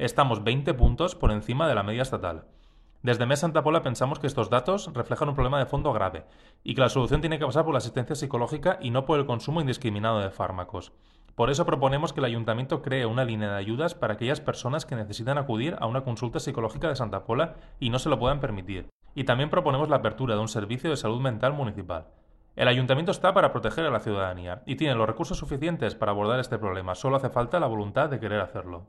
Estamos 20 puntos por encima de la media estatal. Desde MES Santa Pola pensamos que estos datos reflejan un problema de fondo grave y que la solución tiene que pasar por la asistencia psicológica y no por el consumo indiscriminado de fármacos. Por eso proponemos que el ayuntamiento cree una línea de ayudas para aquellas personas que necesitan acudir a una consulta psicológica de Santa Pola y no se lo puedan permitir. Y también proponemos la apertura de un servicio de salud mental municipal. El ayuntamiento está para proteger a la ciudadanía y tiene los recursos suficientes para abordar este problema, solo hace falta la voluntad de querer hacerlo.